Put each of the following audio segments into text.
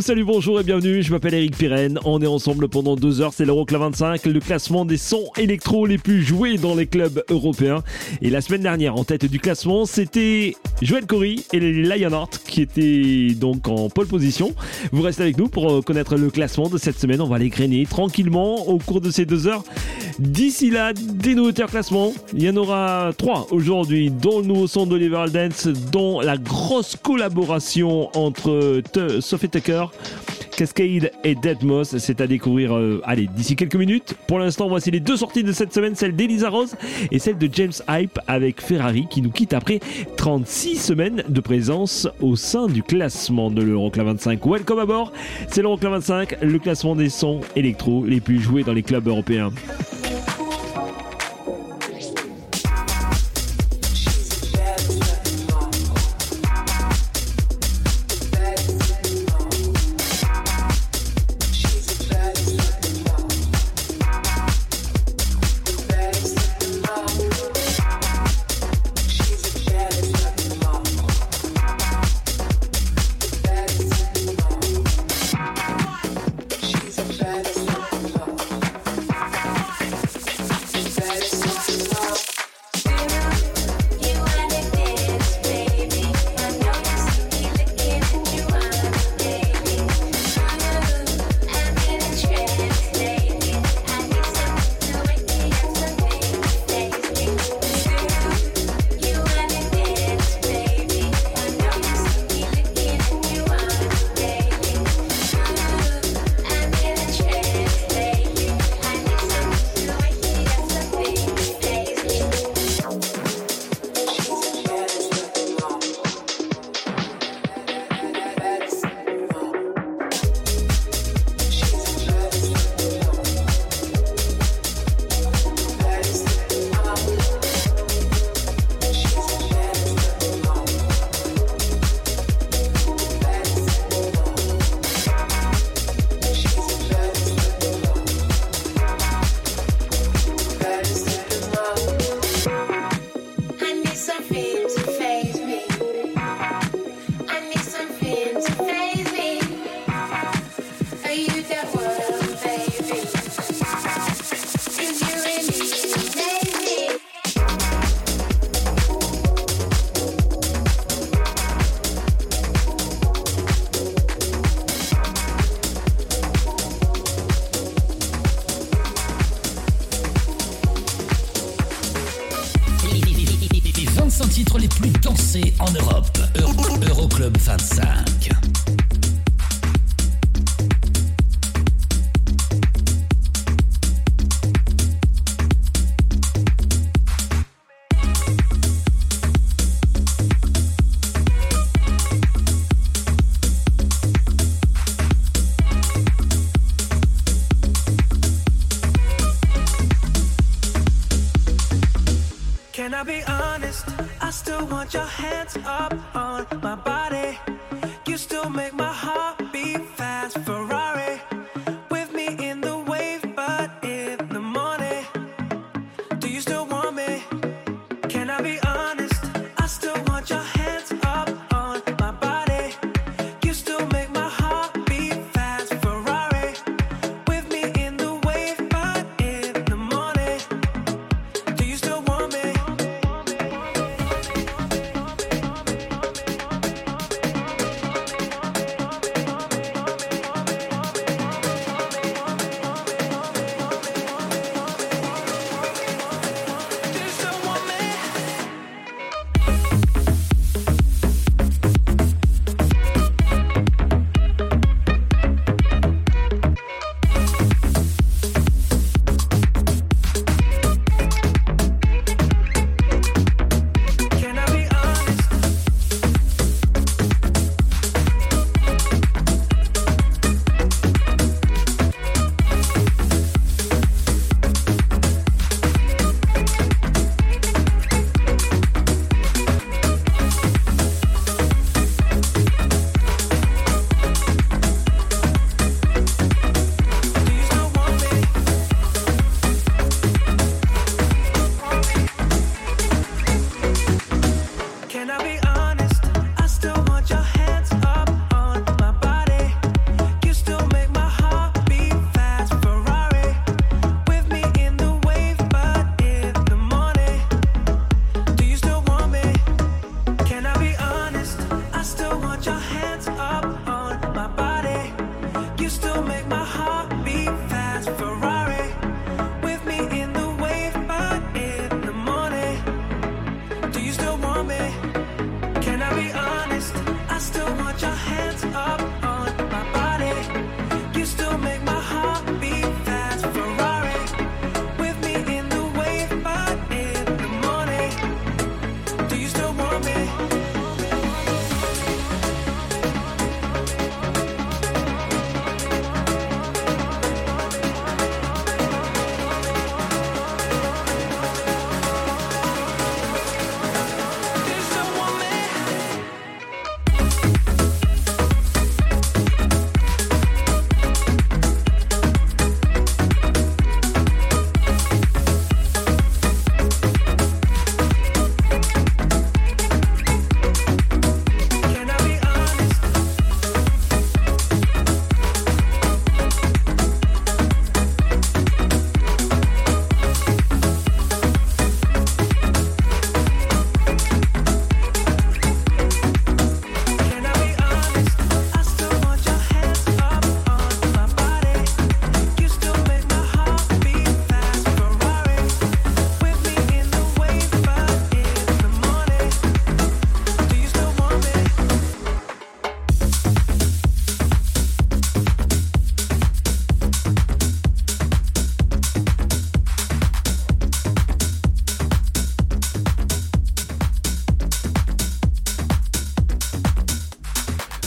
Salut, bonjour et bienvenue, je m'appelle Eric Pirenne, on est ensemble pendant deux heures, c'est l'Euroclub 25, le classement des sons électro les plus joués dans les clubs européens. Et la semaine dernière, en tête du classement, c'était Joël Corey et les Lionheart qui étaient donc en pole position. Vous restez avec nous pour euh, connaître le classement de cette semaine, on va les grainer tranquillement au cours de ces deux heures. D'ici là, des nouveautés en classement, il y en aura trois aujourd'hui, dont le nouveau son d'Oliver Dance, dont la grosse collaboration entre Sophie Tucker, Cascade et Deadmos. C'est à découvrir, euh, allez, d'ici quelques minutes. Pour l'instant, voici les deux sorties de cette semaine, celle d'Elisa Rose et celle de James Hype avec Ferrari qui nous quitte après 36 semaines de présence au sein du classement de l'Euroclub 25. Welcome à bord, c'est l'Euroclub 25, le classement des sons électro les plus joués dans les clubs européens.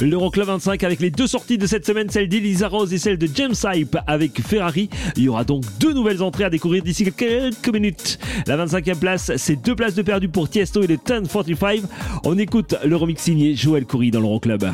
L'Euroclub 25 avec les deux sorties de cette semaine, celle d'Elisa Rose et celle de James Hype avec Ferrari. Il y aura donc deux nouvelles entrées à découvrir d'ici quelques minutes. La 25e place, c'est deux places de perdu pour Tiesto et le 1045. On écoute le remix signé Joël Coury dans l'Euroclub.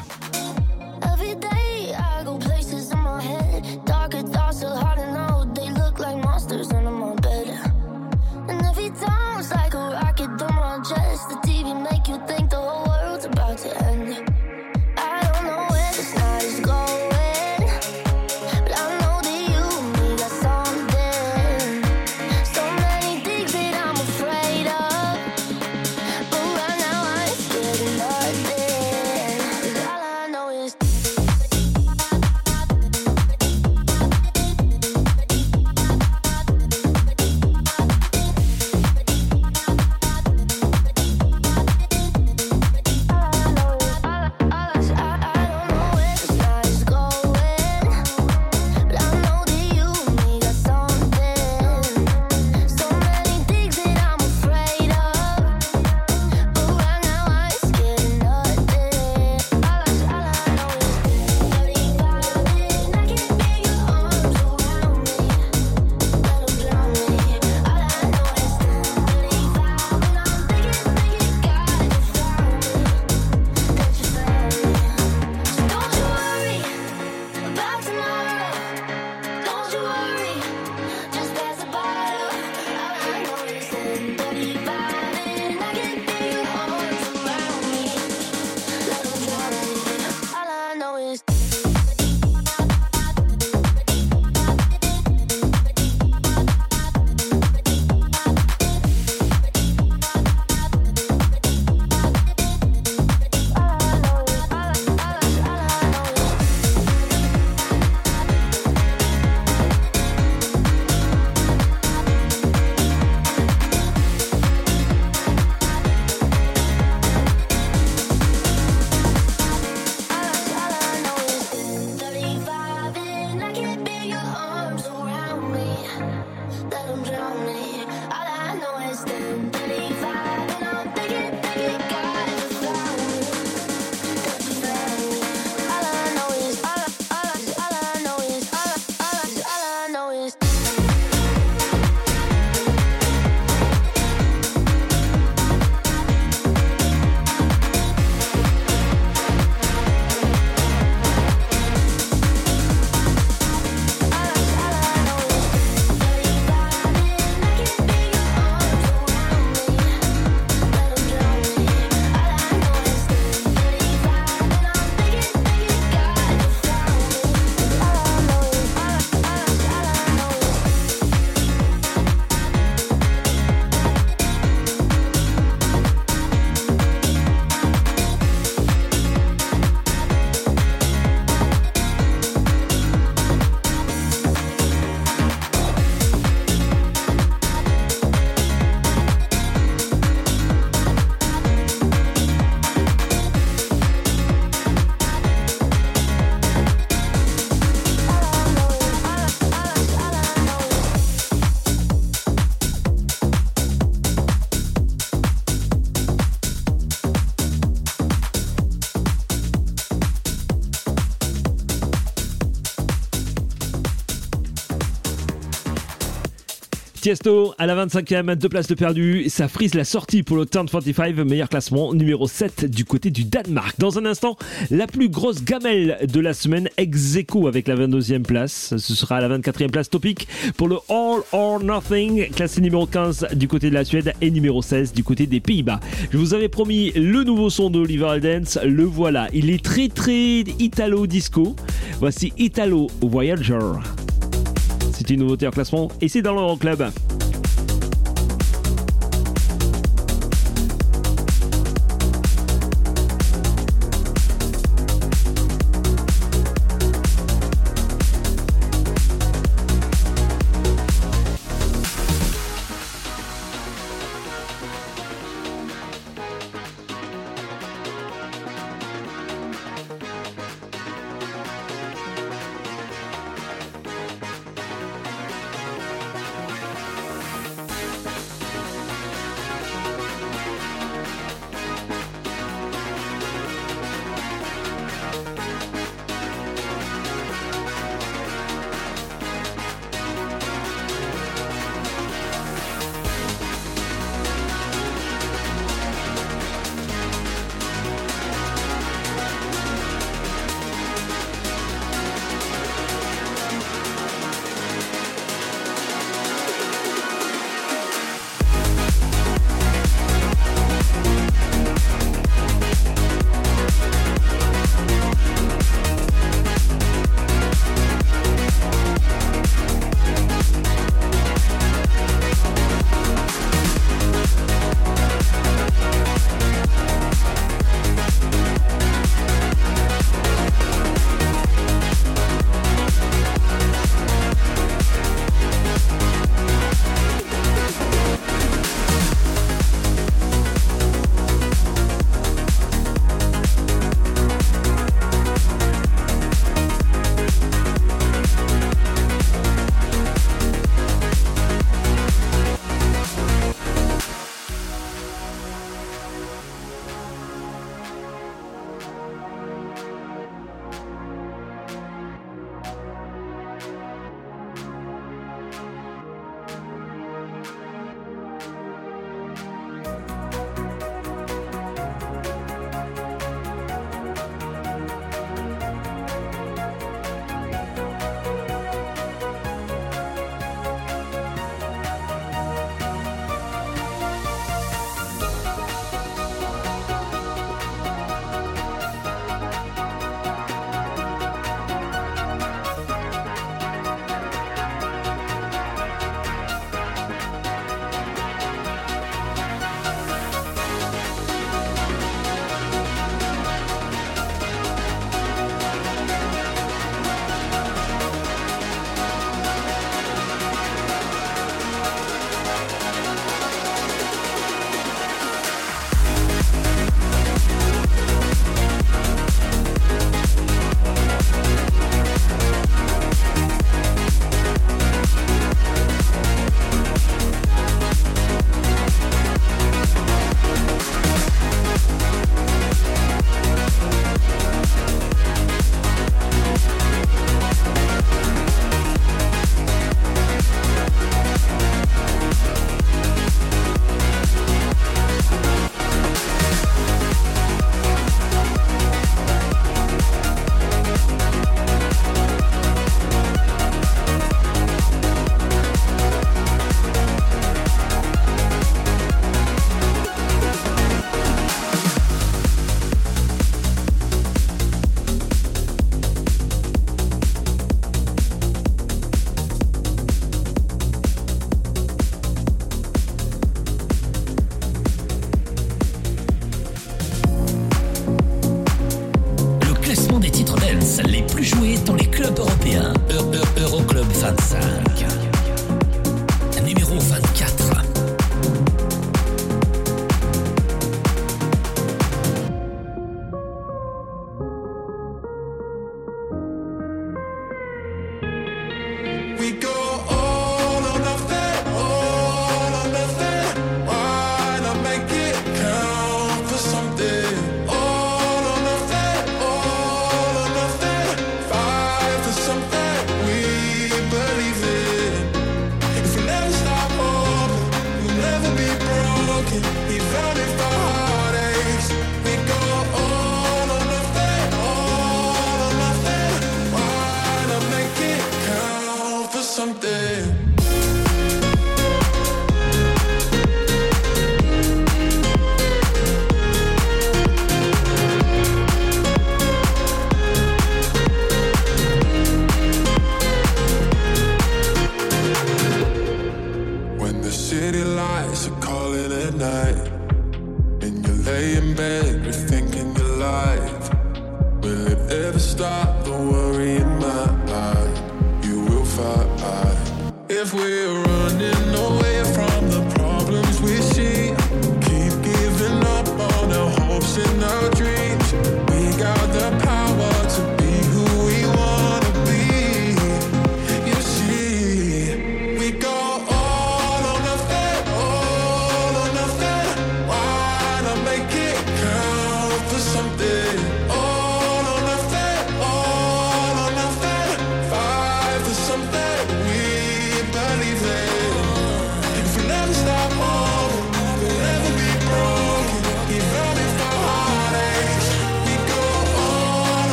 Tiesto à la 25e, deux places de perdu. Ça frise la sortie pour le Turn 45, meilleur classement, numéro 7 du côté du Danemark. Dans un instant, la plus grosse gamelle de la semaine, ex avec la 22e place. Ce sera à la 24e place topic pour le All or Nothing, classé numéro 15 du côté de la Suède et numéro 16 du côté des Pays-Bas. Je vous avais promis le nouveau son de Oliver le voilà. Il est très très italo-disco. Voici Italo Voyager. C'est une nouveauté en classement et c'est dans l'Euroclub. Le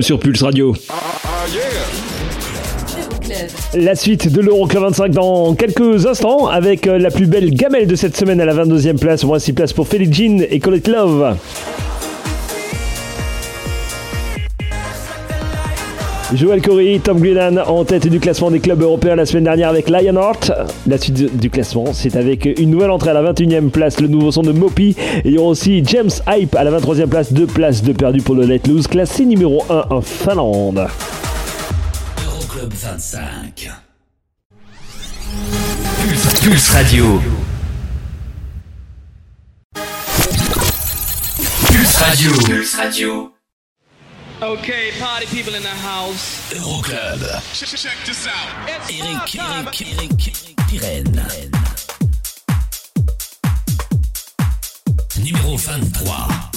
sur Pulse Radio. La suite de l'Euroclub 25 dans quelques instants avec euh, la plus belle gamelle de cette semaine à la 22e place. Moins 6 places pour Felix Jean et Colette Love. Joël Corey, Tom Grennan en tête du classement des clubs européens la semaine dernière avec Lionheart. La suite du- classement, c'est avec une nouvelle entrée à la 21e place, le nouveau son de Mopi. Et il y aura aussi James Hype à la 23e place, deux places de perdu pour le Let Loose, classé numéro 1 en Finlande. Euroclub 25. Pulse, Pulse Radio. Pulse Radio. Pulse Radio. Okay, party people in the house. Euroclub. Check this out. It's Eric, time. Eric, Eric, Eric Pirenne. Numéro 23.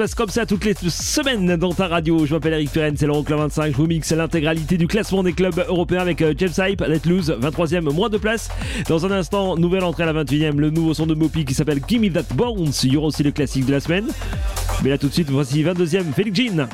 Passe comme ça toutes les semaines dans ta radio. Je m'appelle Eric Pirenne, c'est l'Euroclub 25. Je vous mixe l'intégralité du classement des clubs européens avec euh, James Hype, Let Loose, 23e, moins de place. Dans un instant, nouvelle entrée à la 21e, le nouveau son de Mopi qui s'appelle Gimme That Bounce. Il y aura aussi le classique de la semaine. Mais là tout de suite, voici 22e, Felix Jean.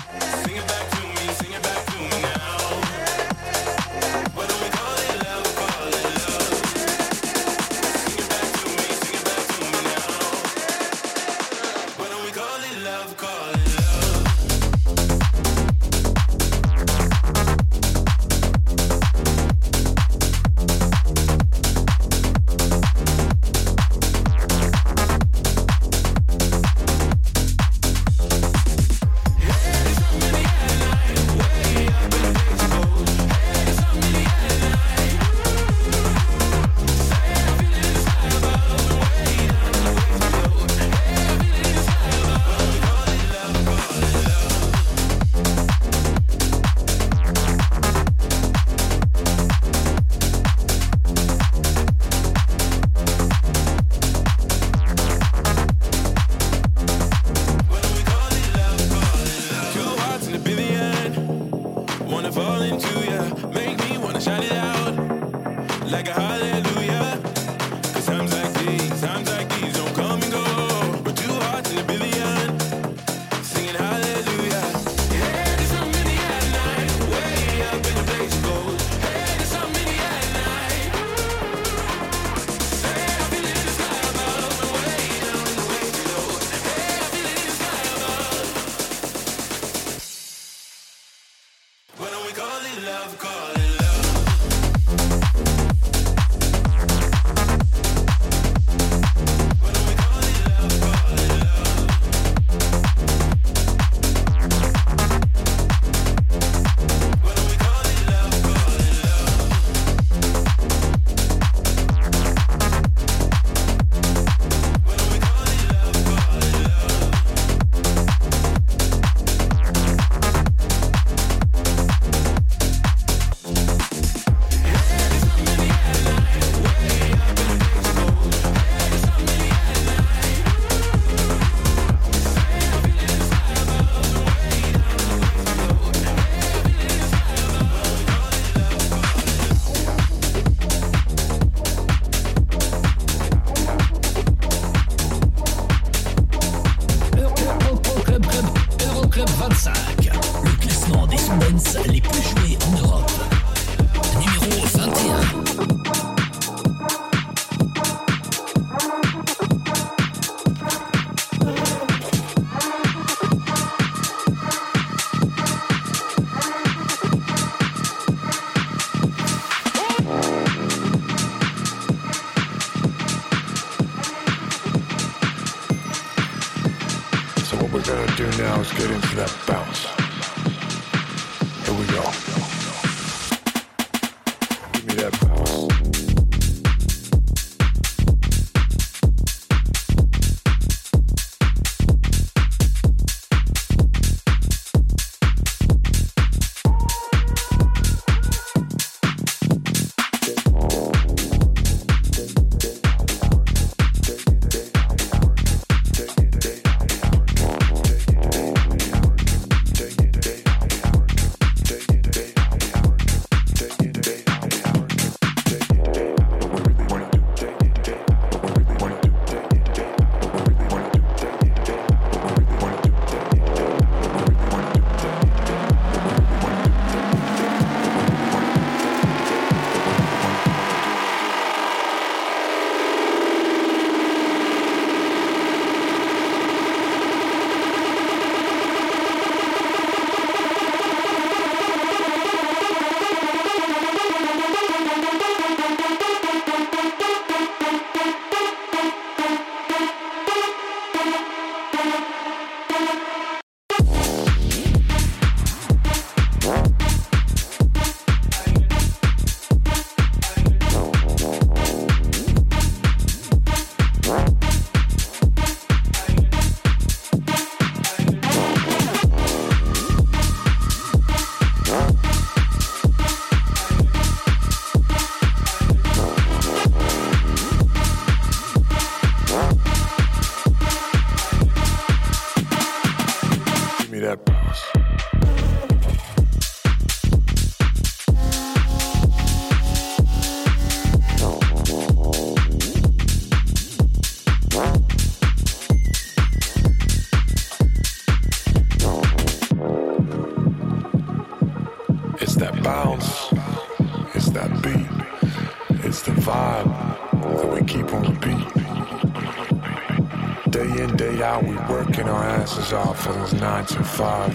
Nine to five.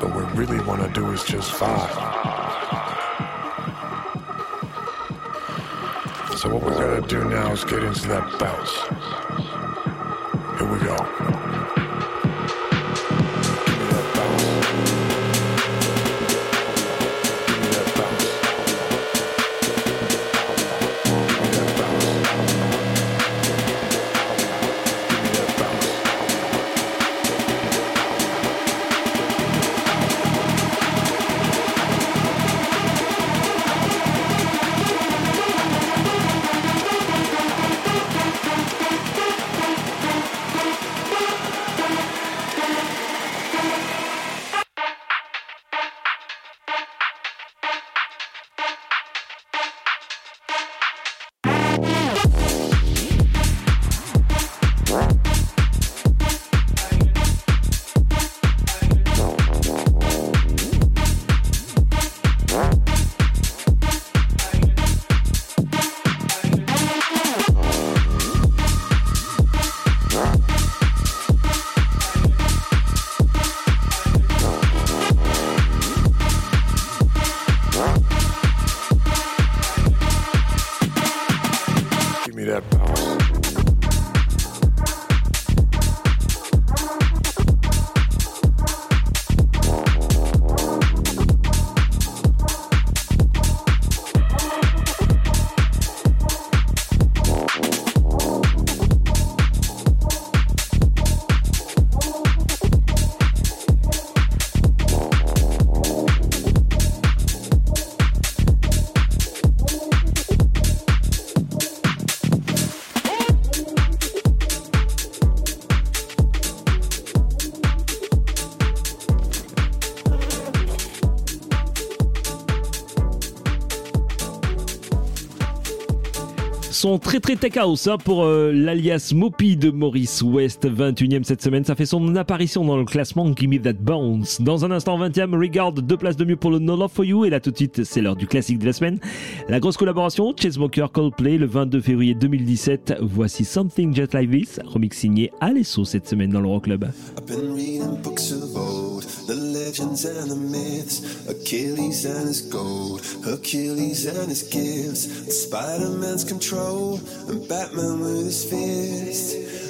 But what we really wanna do is just vibe. So what we're gonna do now is get into that bounce. Très très tech house hein, pour euh, l'alias Mopi de Maurice West, 21e cette semaine. Ça fait son apparition dans le classement Gimme That Bounce. Dans un instant, 20e, Regard, deux places de mieux pour le No Love For You. Et là tout de suite, c'est l'heure du classique de la semaine. La grosse collaboration, Chainsmoker Coldplay, le 22 février 2017. Voici Something Just Like This, remix signé Alesso cette semaine dans l'Euro Club. Legends and the myths, Achilles and his gold, Hercules and his gifts, Spider Man's control, and Batman with his fist.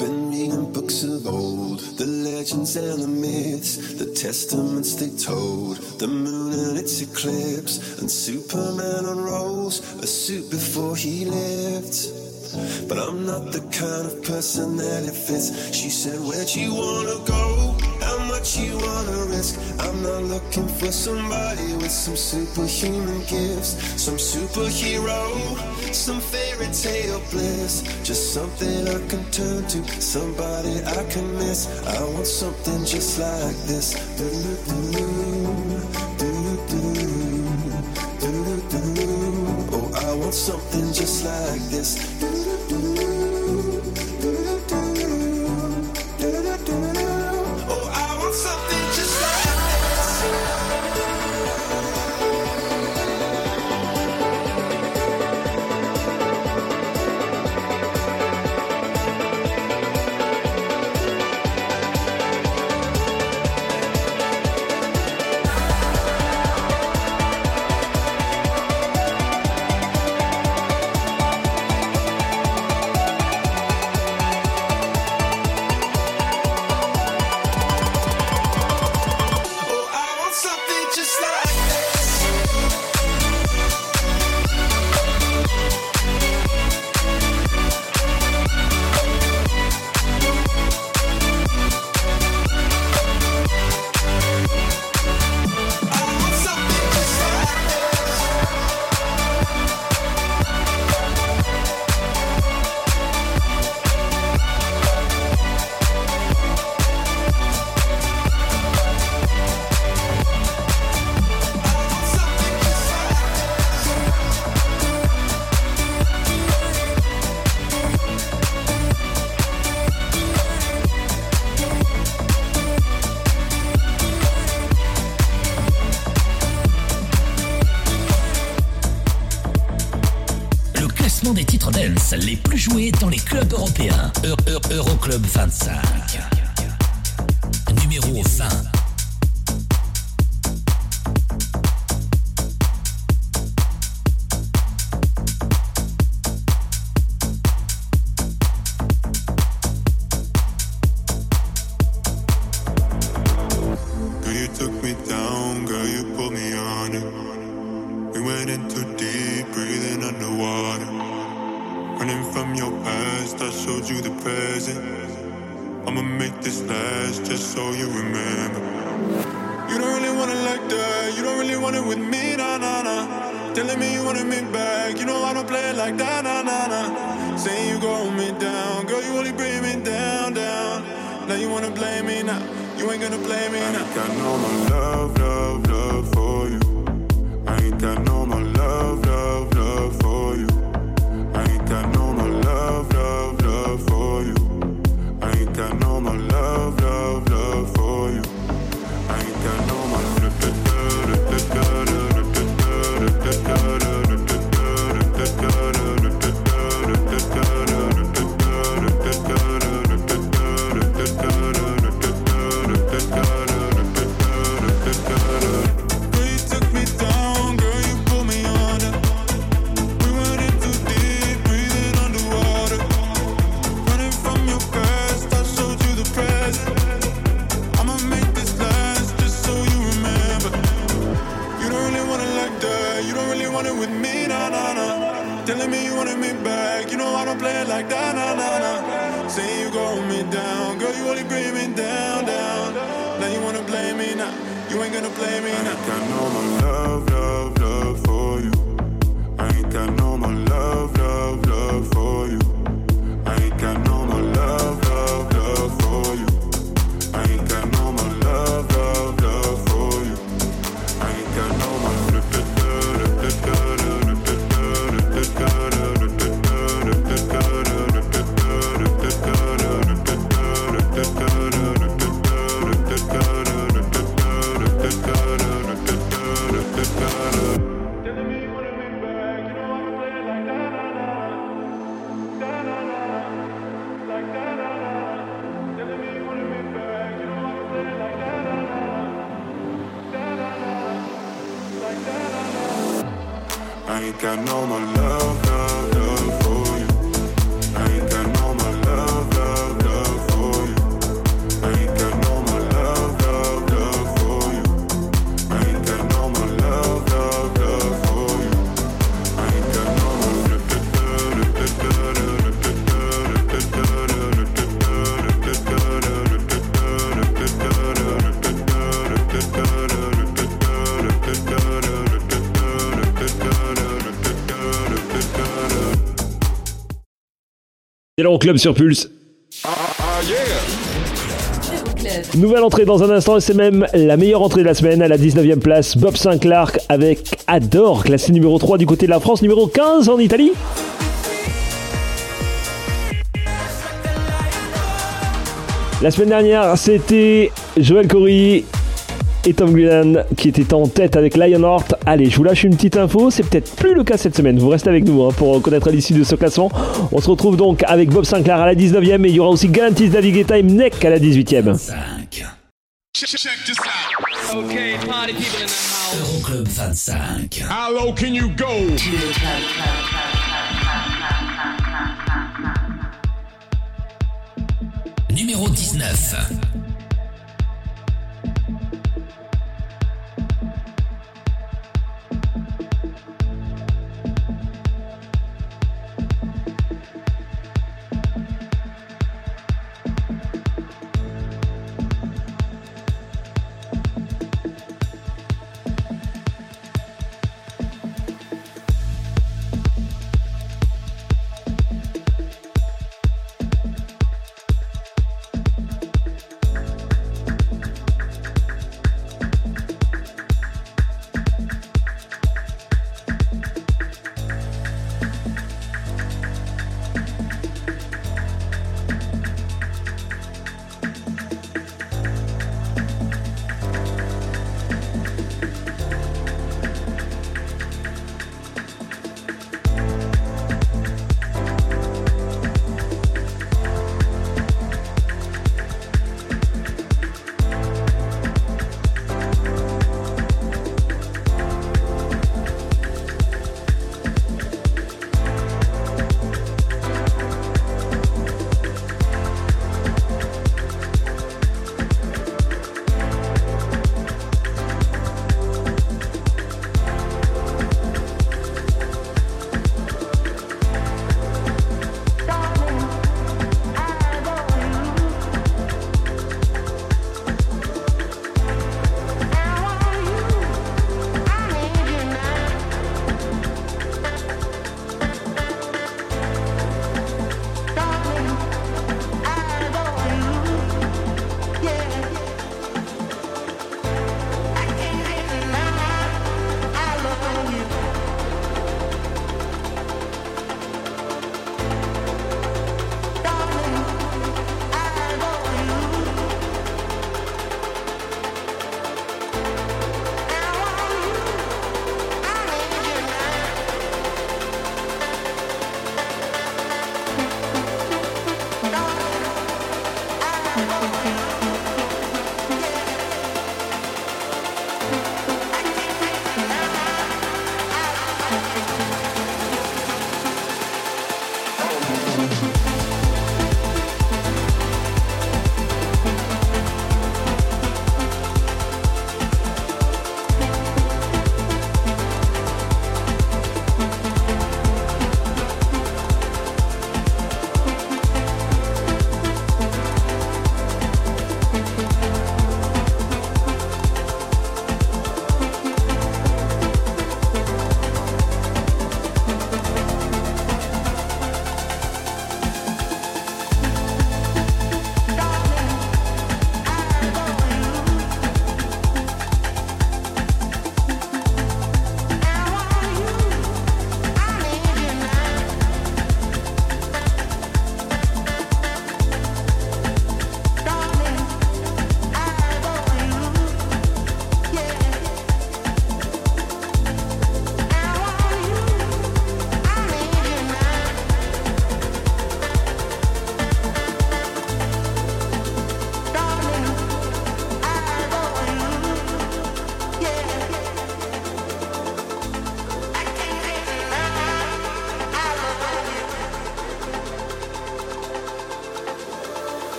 Been reading books of old, the legends and the myths, the testaments they told, the moon and its eclipse, and Superman unrolls a suit before he lived. But I'm not the kind of person that it fits. She said, Where'd you wanna go? what you wanna risk. I'm not looking for somebody with some superhuman gifts, some superhero, some fairy tale bliss. Just something I can turn to, somebody I can miss. I want something just like this. Oh, I want something just like this. Club 25. telling me you wanted me back. You know I don't play it like that, nah, nah, nah. Saying you going me down, girl, you only bring me down, down. Now you wanna blame me now, you ain't gonna blame me now. I got no more love, love. l'Euroclub sur Pulse. Euroclub. Nouvelle entrée dans un instant et c'est même la meilleure entrée de la semaine à la 19e place. Bob Sinclair avec Adore, classé numéro 3 du côté de la France, numéro 15 en Italie. La semaine dernière, c'était Joël Corey et Tom Grennan qui étaient en tête avec Lionheart. Allez, je vous lâche une petite info, c'est peut-être plus le cas cette semaine. Vous restez avec nous hein, pour connaître l'issue de ce classement. On se retrouve donc avec Bob Sinclair à la 19e et il y aura aussi Galantis David Guetta et Mnek à la 18e. 5. Euroclub 25. How low can you go? Numéro 19.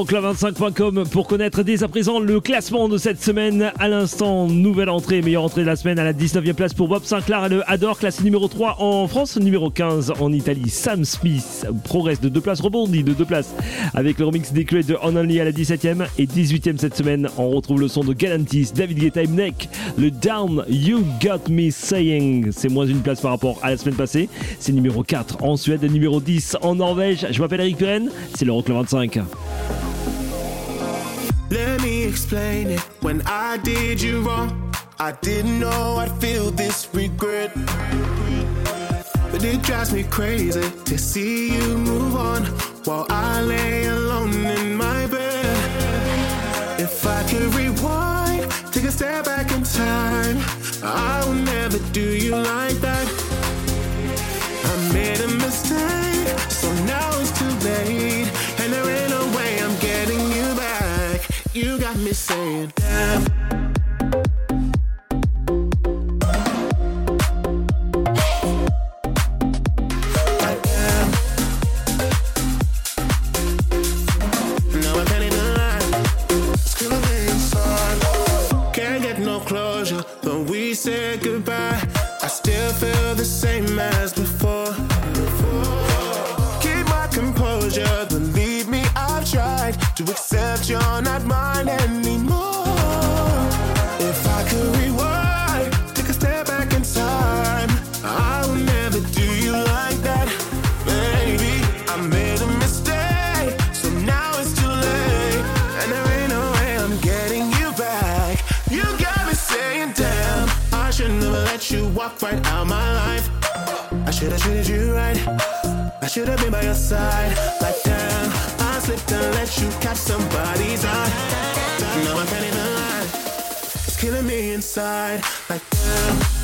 Euroclub25.com pour connaître dès à présent le classement de cette semaine. À l'instant, nouvelle entrée, meilleure entrée de la semaine à la 19e place pour Bob Sinclair et le Adore, classé numéro 3 en France, numéro 15 en Italie. Sam Smith progresse de deux places, rebondit de deux places avec le remix clés de On Only à la 17e et 18e cette semaine. On retrouve le son de Galantis, David Guetta et Mnek, le Down You Got Me Saying. C'est moins une place par rapport à la semaine passée. C'est numéro 4 en Suède et numéro 10 en Norvège. Je m'appelle Eric Puren, c'est l'Euroclub 25. Explain it. When I did you wrong, I didn't know I'd feel this regret. But it drives me crazy to see you move on while I lay alone in my bed. If I could rewind, take a step back in time, I would never do you like that. I made a mistake, me saying, damn. Treated you right. I should have been by your side. Like damn, I slipped and let you catch somebody's eye. No, I can't even lie. It's killing me inside. Like damn.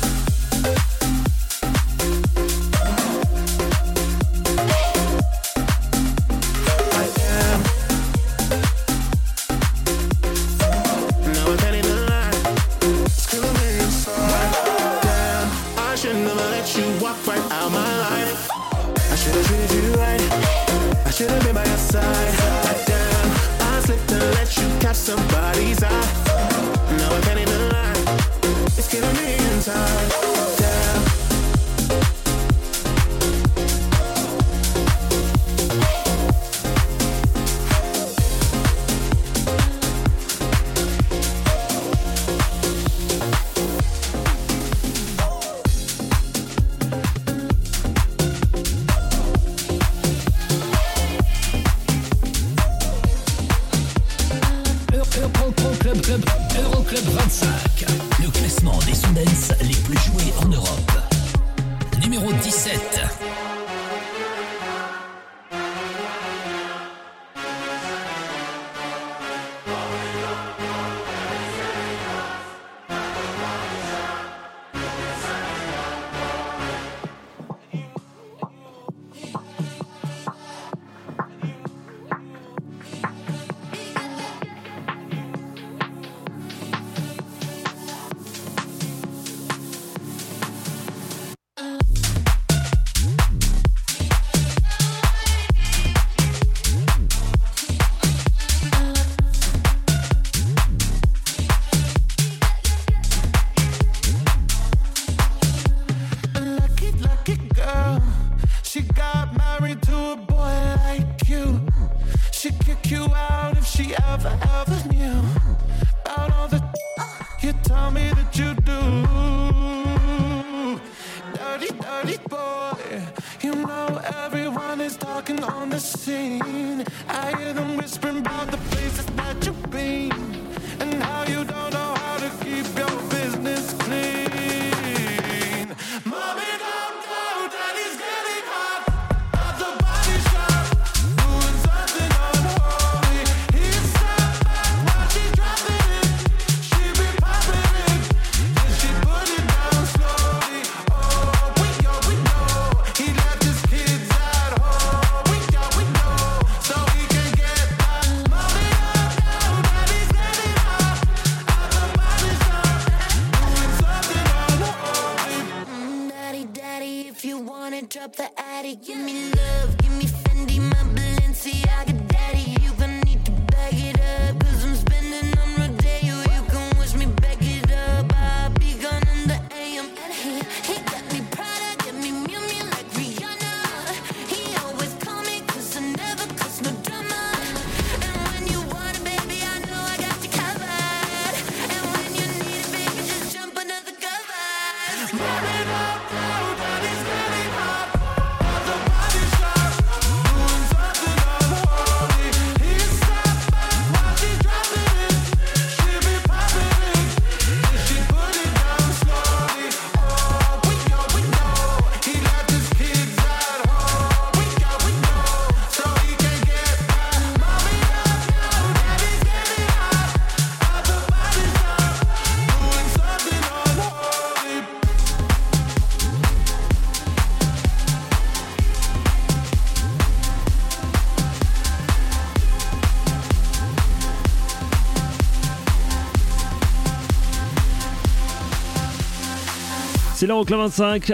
C'est l'Euroclub 25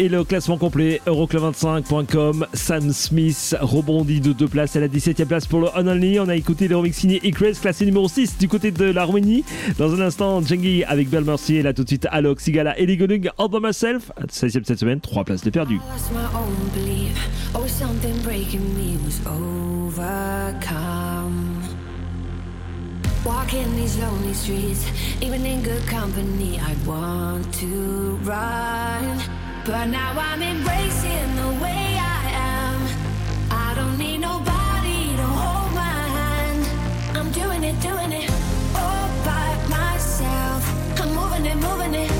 et le classement complet, euroclub25.com. Sam Smith rebondit de deux places à la 17e place pour le On Only. On a écouté les remix signés Ecres, classé numéro 6 du côté de la Roumanie. Dans un instant, Jengi avec Belle Mercier. Et là, tout de suite, Alok, Sigala et Ligonung, All By Myself. 16e cette semaine, 3 places de perdu. I Walking these lonely streets, even in good company, I want to run. But now I'm embracing the way I am. I don't need nobody to hold my hand. I'm doing it, doing it all by myself. I'm moving it, moving it.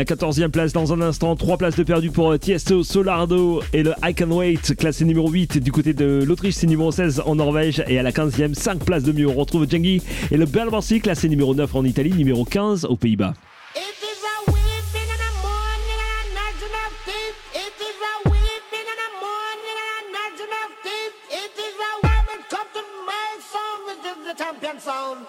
La 14e place dans un instant, 3 places de perdu pour euh, Tiesto, Solardo et le I Can Wait, classé numéro 8 du côté de l'Autriche, c'est numéro 16 en Norvège et à la 15e, 5 places de mieux. On retrouve Jengi et le Bel classé numéro 9 en Italie, numéro 15 aux Pays-Bas. Champion sound.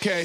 Okay.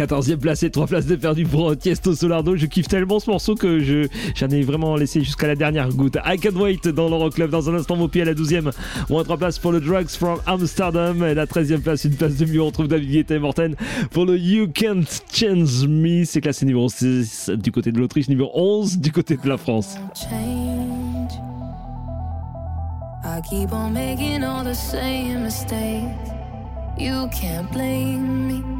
14e place et 3 places de perdu pour Tiesto Solardo. Je kiffe tellement ce morceau que je, j'en ai vraiment laissé jusqu'à la dernière goutte. I Can't Wait dans l'Euroclub. Dans un instant, vos pieds à la 12e. Moins 3 places pour le Drugs from Amsterdam. Et la 13e place, une place de mieux. On retrouve David Guetta et Morten pour le You Can't Change Me. C'est classé numéro 6 du côté de l'Autriche, numéro 11 du côté de la France. I keep on making all the same mistakes. You can't blame me.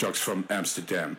Jocks from Amsterdam.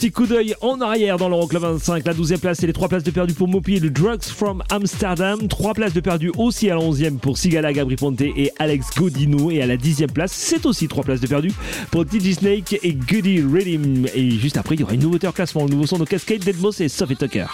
Petit coup d'œil en arrière dans l'Euroclub 25. La 12e place et les 3 places de perdu pour Mopi et le Drugs from Amsterdam. 3 places de perdu aussi à la 11e pour Sigala Gabri Ponte et Alex Godino. Et à la 10e place, c'est aussi 3 places de perdu pour DJ Snake et Goody Rhythm. Et juste après, il y aura une nouveauté en classement. Le nouveau son de Cascade, Deadmos et Sophie Tucker.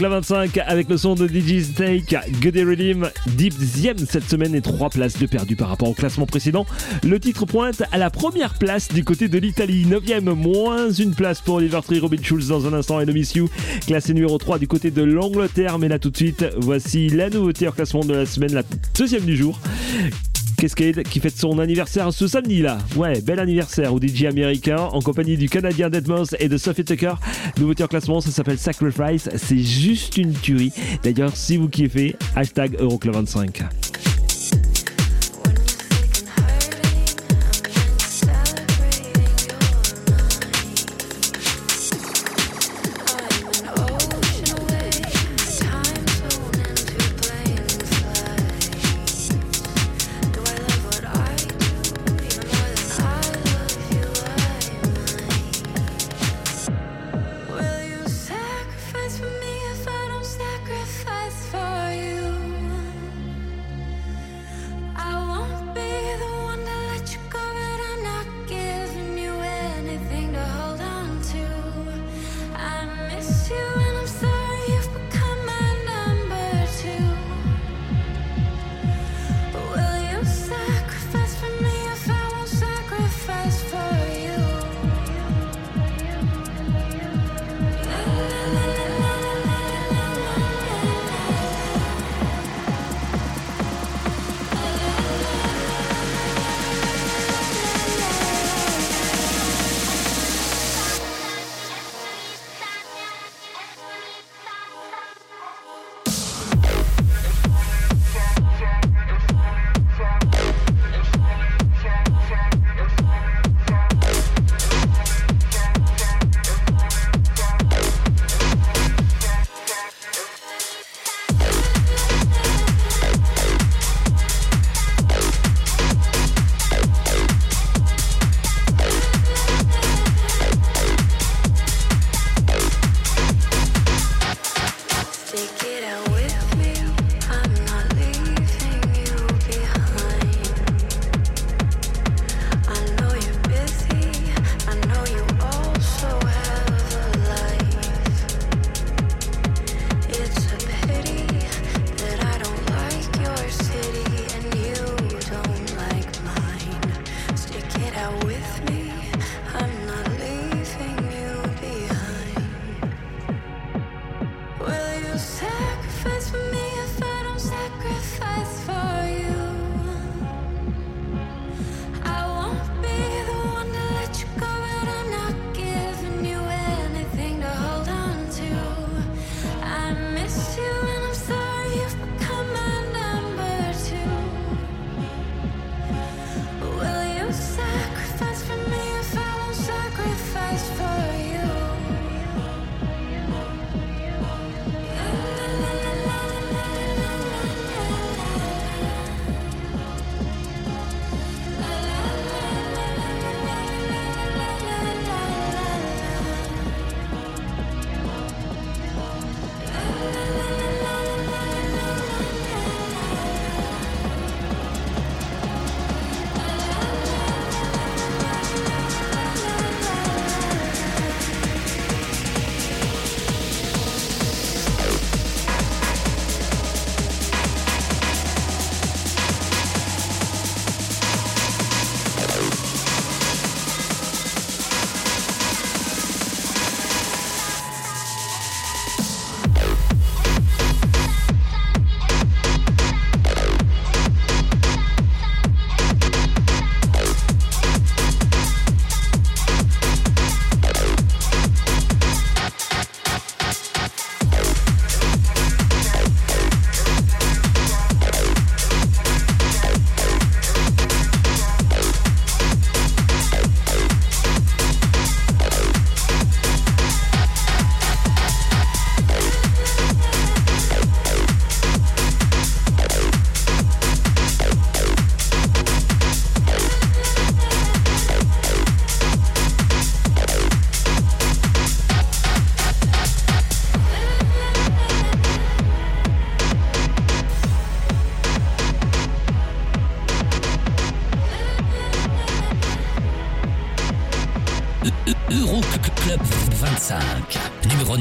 L'Euroclub 25 avec le son de DJ Snake, Goody Rhythm, 10ème cette semaine et 3 places de perdu par rapport au classement précédent. Le titre pointe à la première place du côté de l'Italie, 9ème, moins une place pour Oliver Tree, Robin Schulz dans un instant et Miss You, classé numéro 3 du côté de l'Angleterre. Mais là tout de suite, voici la nouveauté en classement de la semaine, la deuxième du jour. Cascade qui fête son anniversaire ce samedi là. Ouais, bel anniversaire au DJ américain en compagnie du Canadien Deadmau5 et de Sophie Tucker. Nouveauté en classement, ça s'appelle Sacrifice. C'est juste une tuerie. D'ailleurs, si vous kiffez, hashtag Euroclub 25.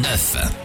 9.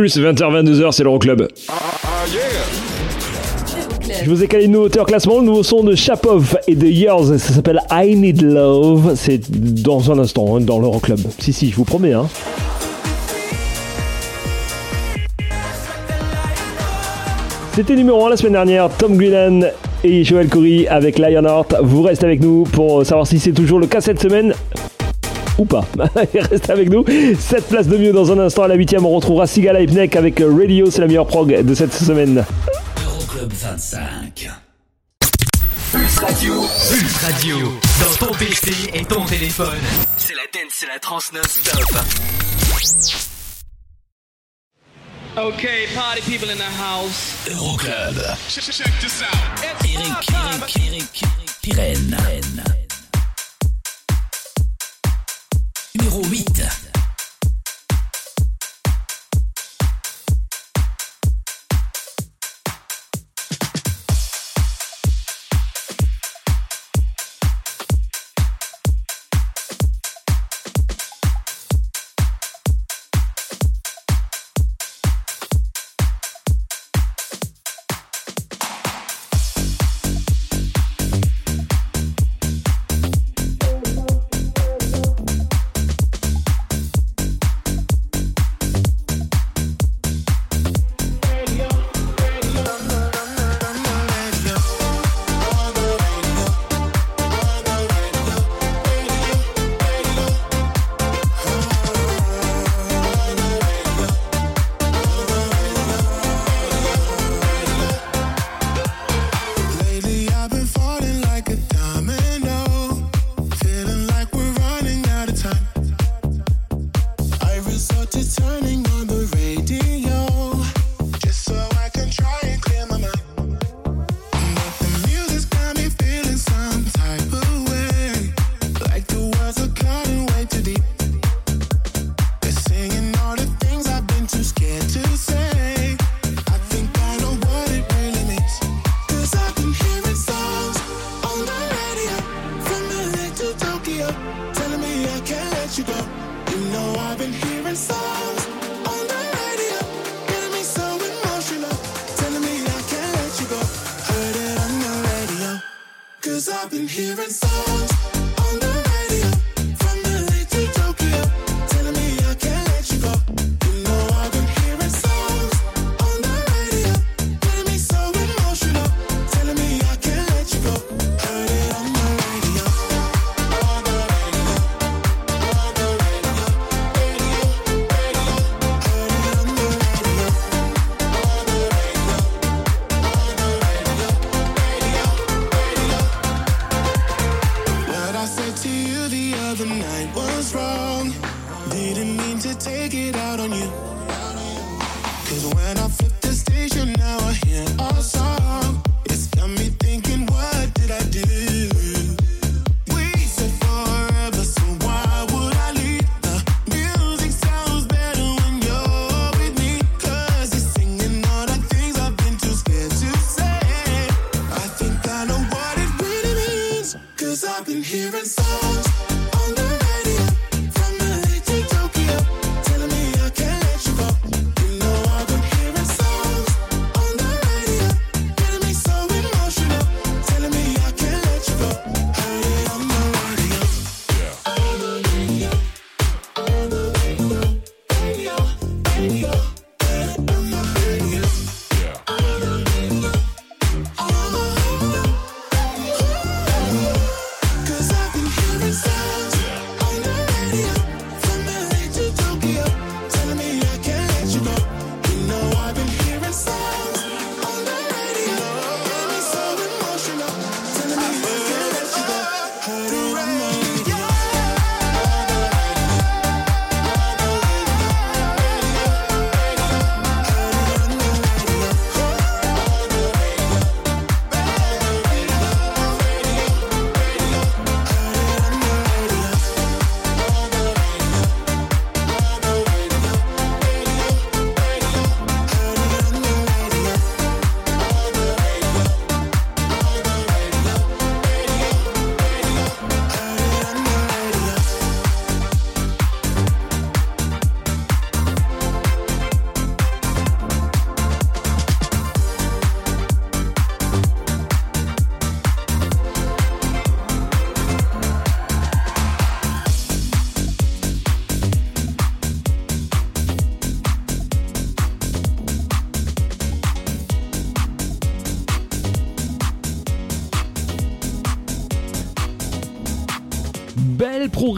Pulse, 20h-22h, c'est l'Euroclub. Ah. Je vous ai calé une nouveauté en classement, le nouveau son de Chapov et de Years, ça s'appelle I Need Love, c'est dans un instant, hein, dans l'Euroclub. Si, si, je vous promets. Hein. C'était numéro 1 la semaine dernière, Tom Grennan et Joël Corey avec Lionheart. Vous restez avec nous pour savoir si c'est toujours le cas cette semaine ou pas. Reste avec nous. 7 places de mieux dans un instant. À la 8ème, on retrouvera Sigala Ipnek avec Radio. C'est la meilleure prog de cette semaine. Euroclub 25. Pulse Radio. Pulse Radio. Dans ton PC et ton téléphone. C'est la dance, c'est la trans non-stop. Okay, party people in the house. Euroclub. Check, check this out. Eric, Eric, Eric, Eric, numéro 8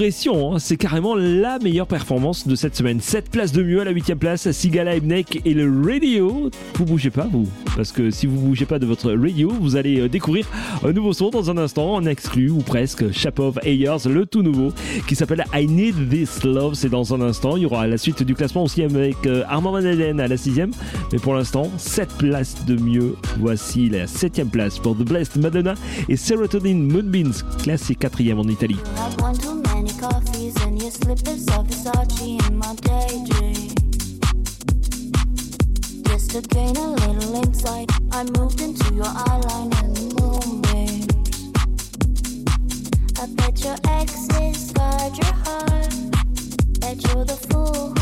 hein. c'est carrément la meilleure performance de cette semaine. 7 places de mieux à la 8 place, Sigala Ebnek et le radio. Vous bougez pas, vous, parce que si vous bougez pas de votre radio, vous allez euh, découvrir un nouveau son dans un instant, en exclu ou presque, Chapov Ayers, le tout nouveau, qui s'appelle I Need This Love. C'est dans un instant. Il y aura la suite du classement aussi avec euh, Armand Van Helden à la 6 Mais pour l'instant, 7 places de mieux. Voici la 7 place pour The Blessed Madonna et Serotonin Moonbeams, classé 4 en Italie. Slippers of Versace in my daydream. Just to gain a little insight, I moved into your eyeline and moonbeams. I bet your exes scarred your heart. Bet you're the fool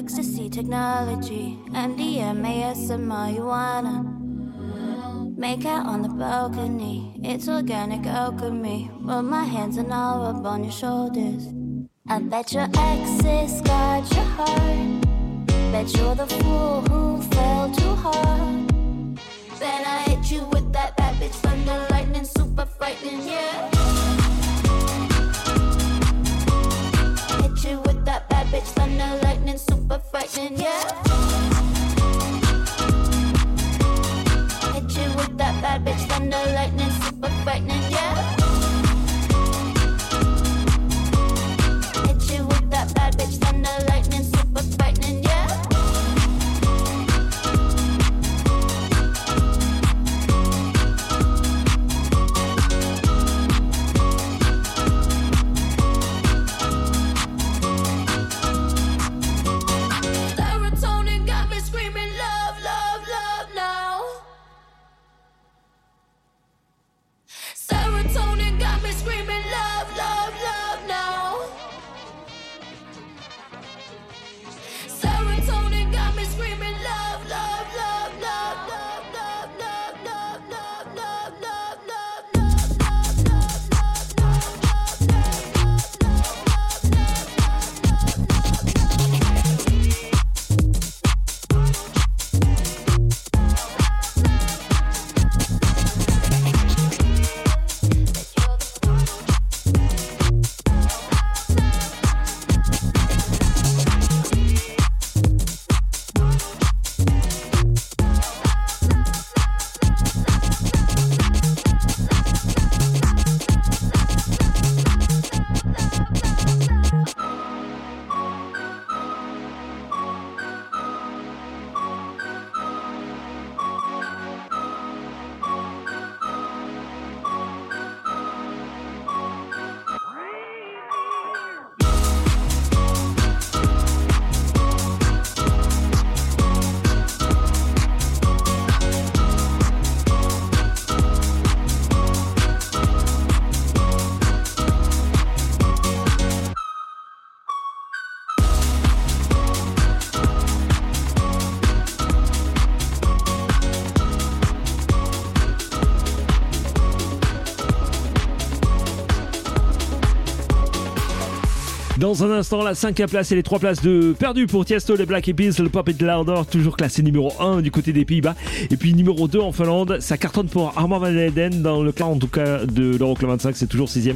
ecstasy technology, MDMA, some marijuana. Make out on the balcony, it's organic alchemy. Rub my hands and I'll rub on your shoulders. I bet your exes got your heart. Bet you're the fool who fell too hard. Then I hit you with super yeah. Hit you with that bad bitch thunder lightning, Dans un instant, la cinquième place et les trois places de perdu pour Tiesto, les Black Eyed le Pop Louder, toujours classé numéro 1 du côté des Pays-Bas. Et puis numéro 2 en Finlande, ça cartonne pour Armand Van Eden dans le cas en tout cas de l'Euroclub 25, c'est toujours 6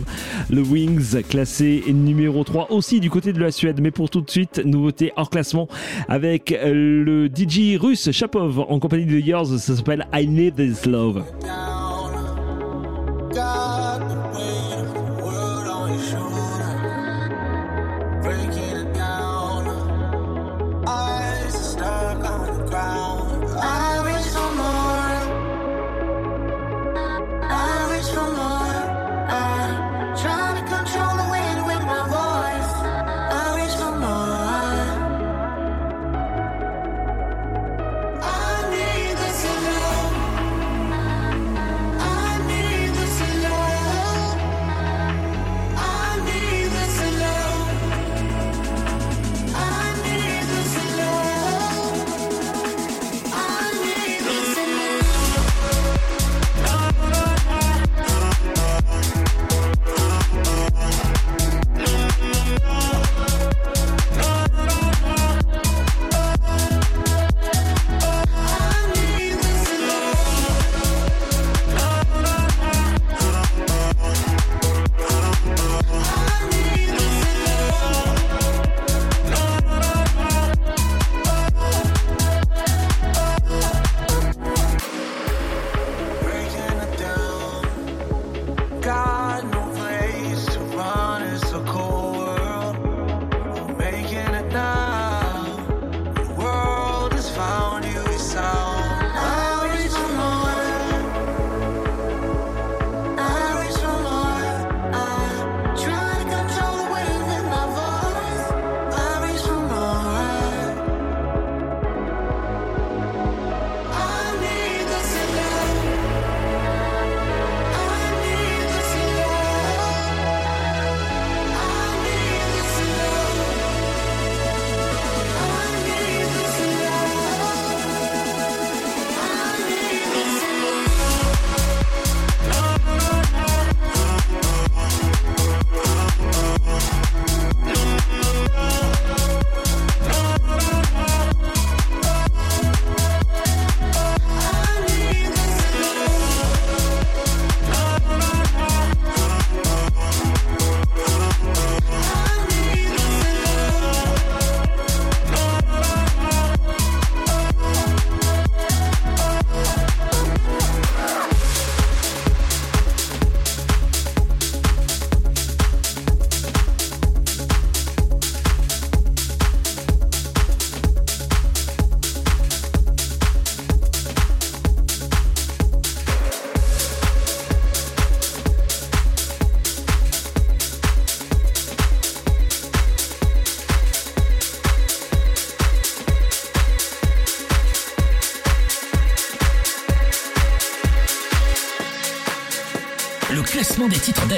Le Wings, classé numéro 3 aussi du côté de la Suède. Mais pour tout de suite, nouveauté hors classement avec le DJ russe Chapov en compagnie de Yours, ça s'appelle I Need This Love.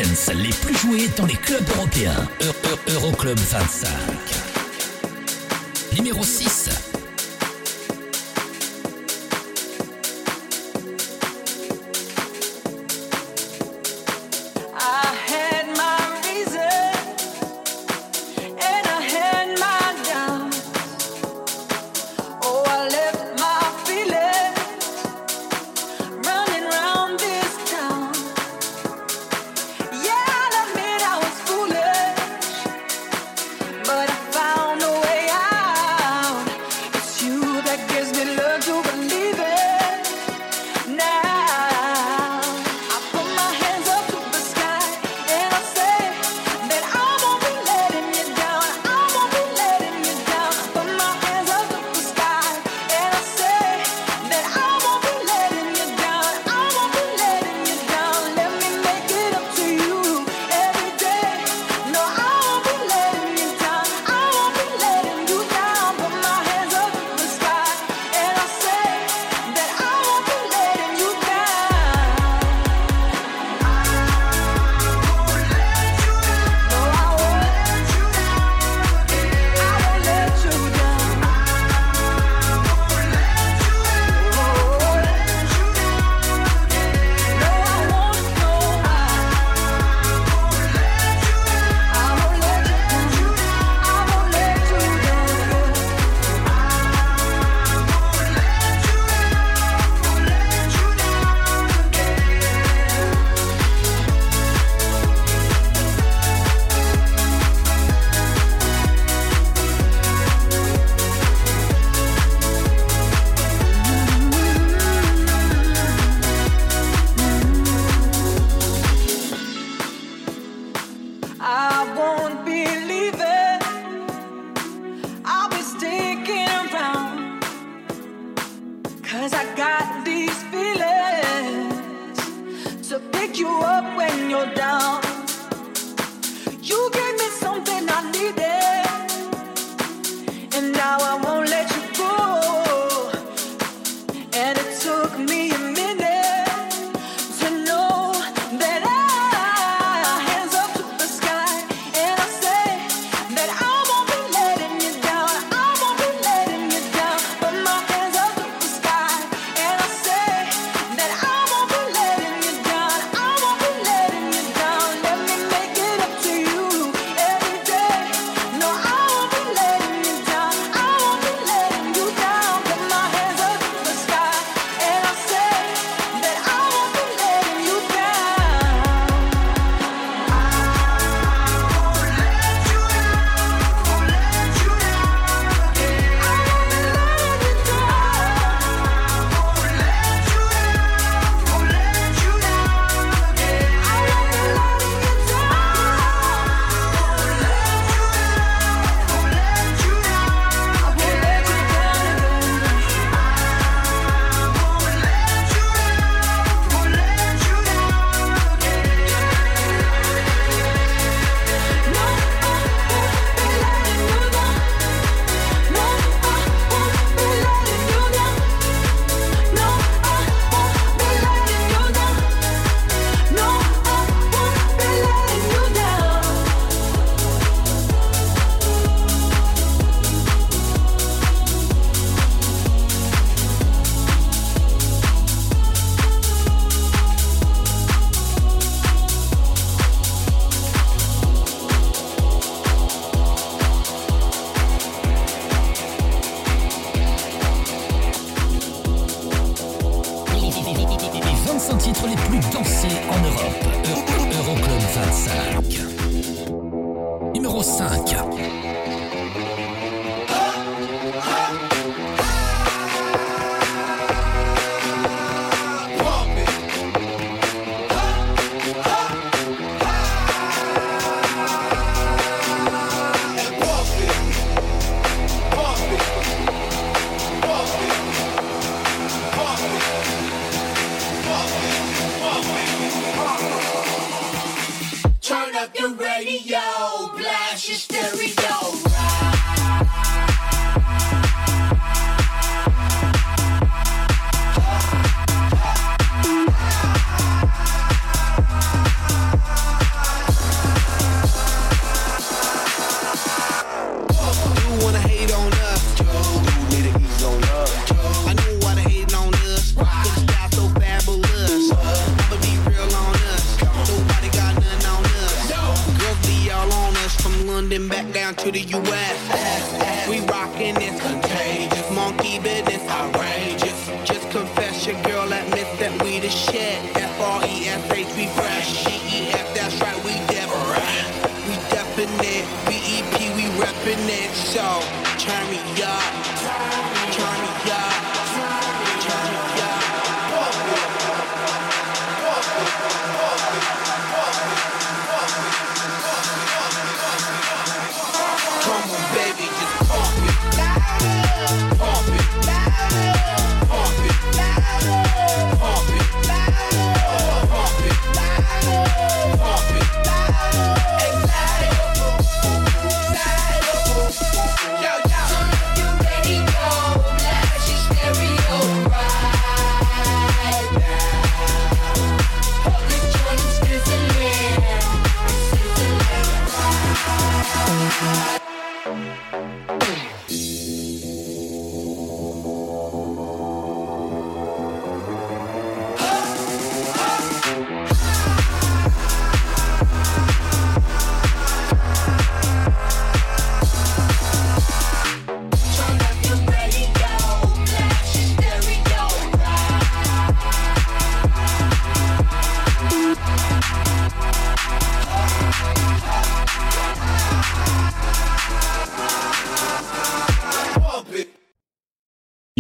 Dance les plus joués dans les clubs européens. Eu- Eu- Euroclub 25.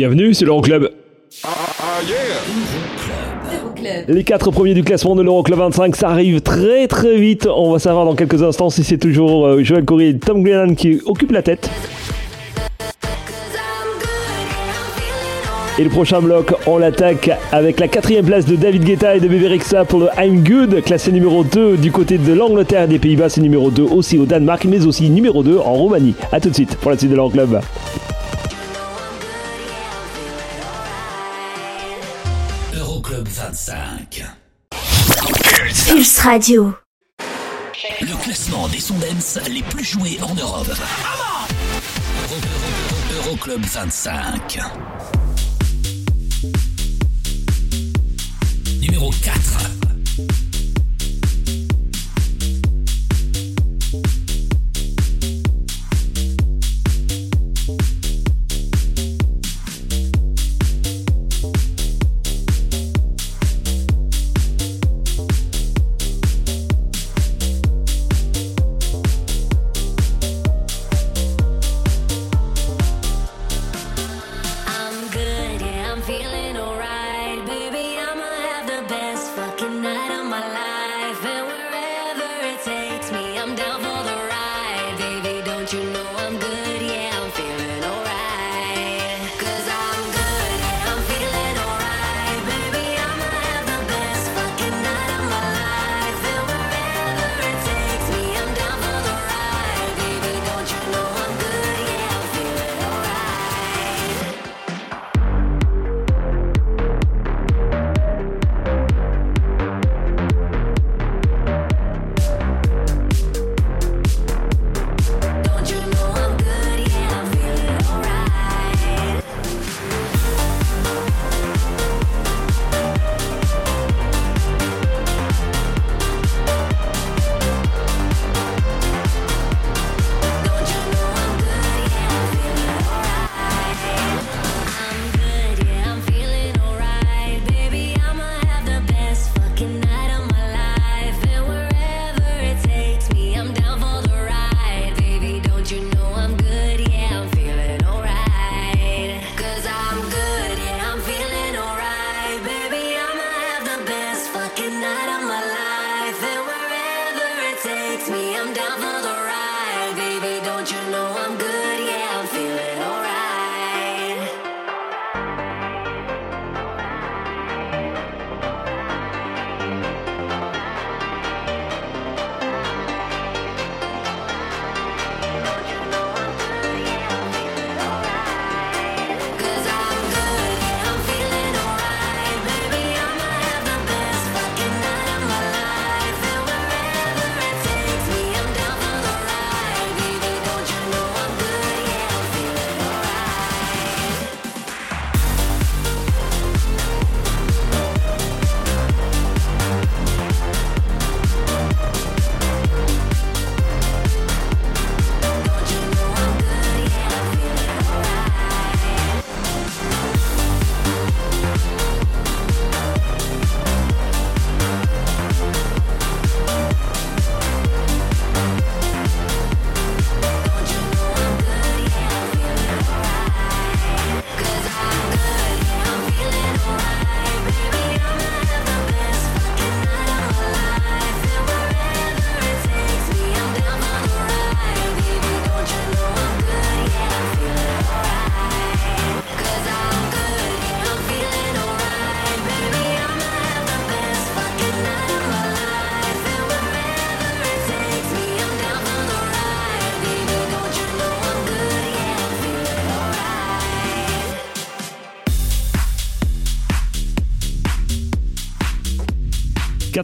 Bienvenue, c'est l'Euroclub. Les quatre premiers du classement de l'Euroclub 25, ça arrive très très vite. On va savoir dans quelques instants si c'est toujours euh, Joël Corey et Tom Glennon qui occupent la tête. Et le prochain bloc, on l'attaque avec la quatrième place de David Guetta et de Bébé Rexha pour le I'm Good, classé numéro 2 du côté de l'Angleterre et des Pays-Bas, c'est numéro 2 aussi au Danemark, mais aussi numéro 2 en Roumanie. A tout de suite pour la suite de l'Euroclub. Euroclub 25. Pulse Radio. Le classement des sondens les plus joués en Europe. Euro- Euro- Euroclub 25. Numéro 4.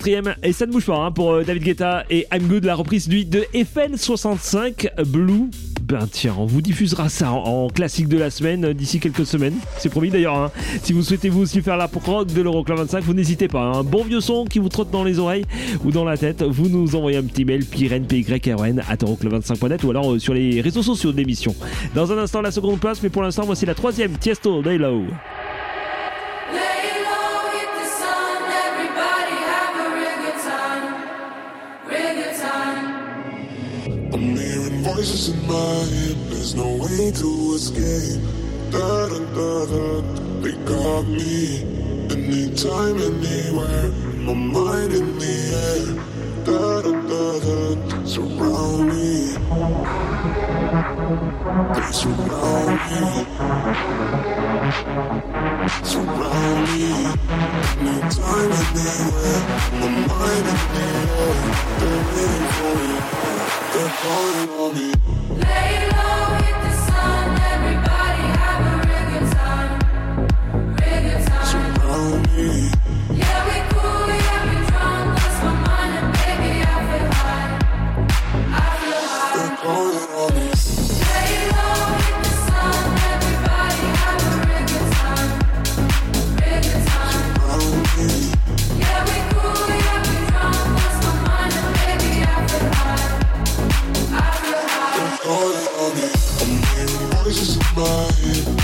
Et ça ne bouge pas hein, pour euh, David Guetta et I'm Good, la reprise lui de FN65 Blue. Ben tiens, on vous diffusera ça en, classique de la semaine euh, d'ici quelques semaines. C'est promis d'ailleurs. hein. Si vous souhaitez vous aussi faire la rock de l'Euroclub 25, vous n'hésitez pas. Un bon vieux son qui vous trotte dans les oreilles ou dans la tête, vous nous envoyez un petit mail pyren pyren à euroclub25.net ou alors euh, sur les réseaux sociaux de l'émission. Dans un instant, la seconde place, mais pour l'instant, voici la troisième, Tiesto, Day Low. Voices in my head, there's no way to escape. Da da da da, they got me. Anytime, and anywhere, my mind in the air. Da da da da, surround me. They surround me. Surround me. Anytime, and anywhere, my mind in the air. They're waiting for me. They're calling on me. Lay right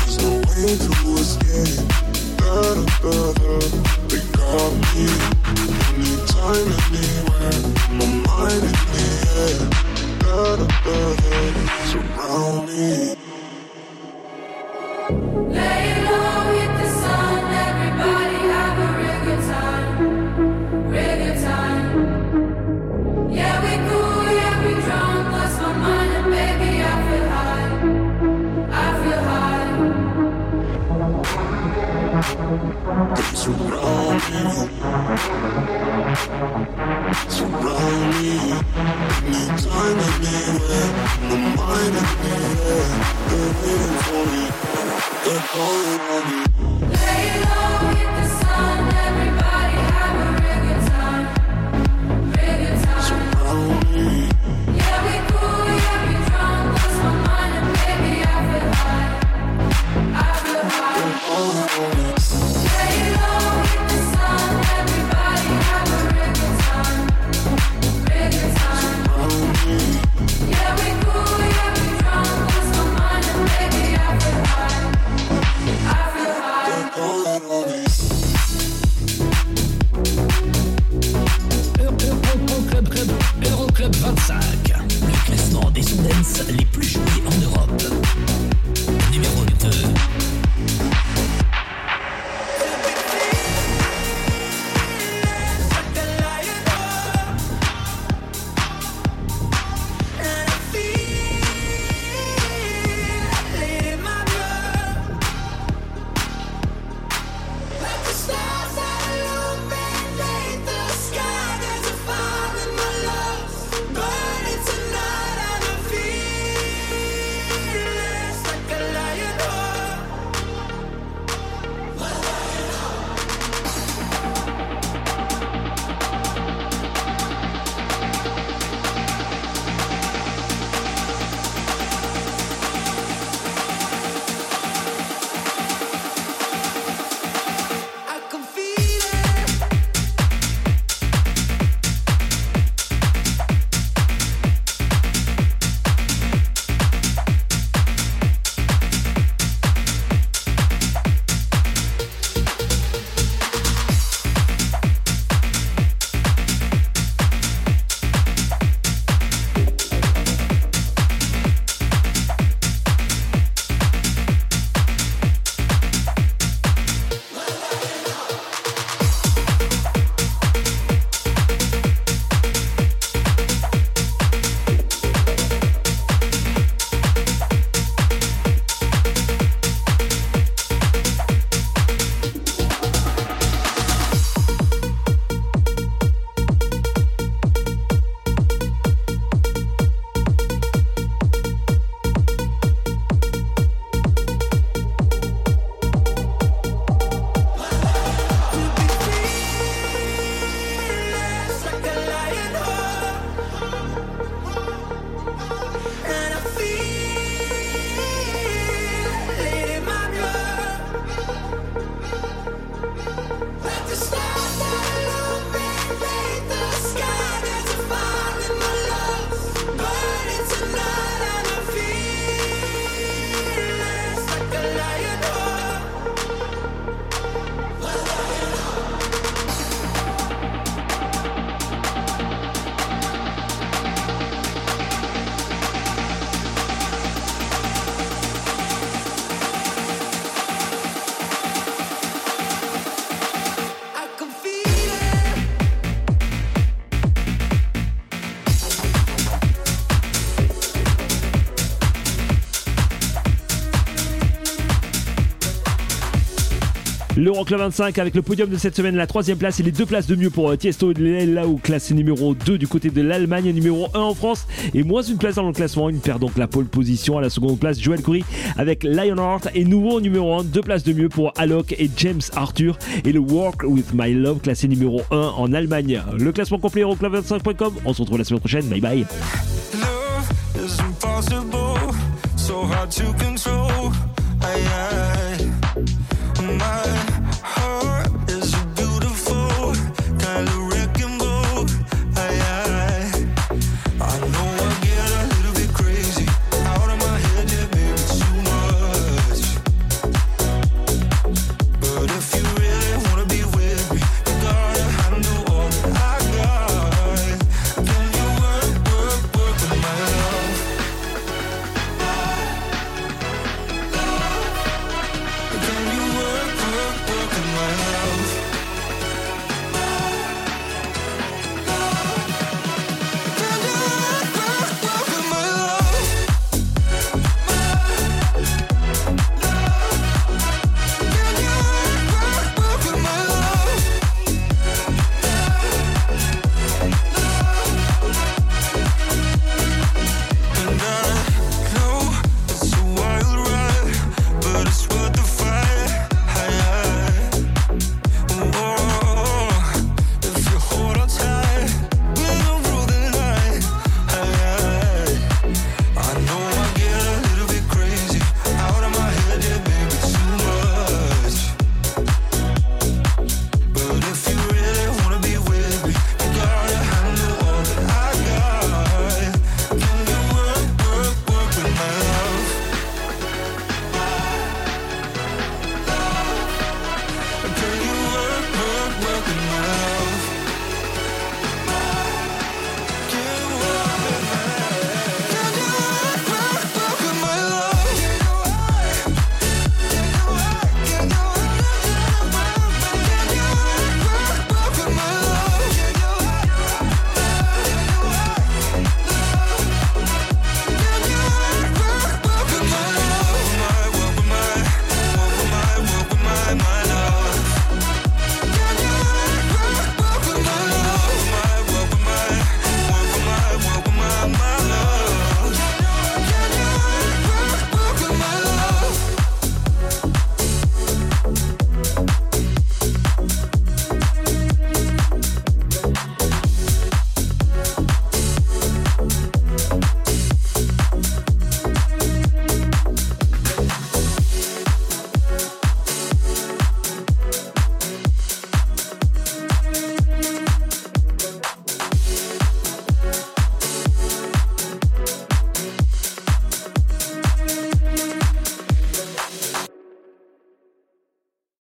L'Euroclub 25 avec le podium de cette semaine, la troisième place et les deux places de mieux pour euh, Tiesto et là où classé numéro 2 du côté de l'Allemagne, numéro 1 en France et moins une place dans le classement. Il perd donc la pole position à la seconde place. Joel Curry avec Lionheart et nouveau numéro 1, deux places de mieux pour Alok et James Arthur et le Work with My Love classé numéro 1 en Allemagne. Le classement complet Euroclub25.com. On se retrouve la semaine prochaine. Bye bye.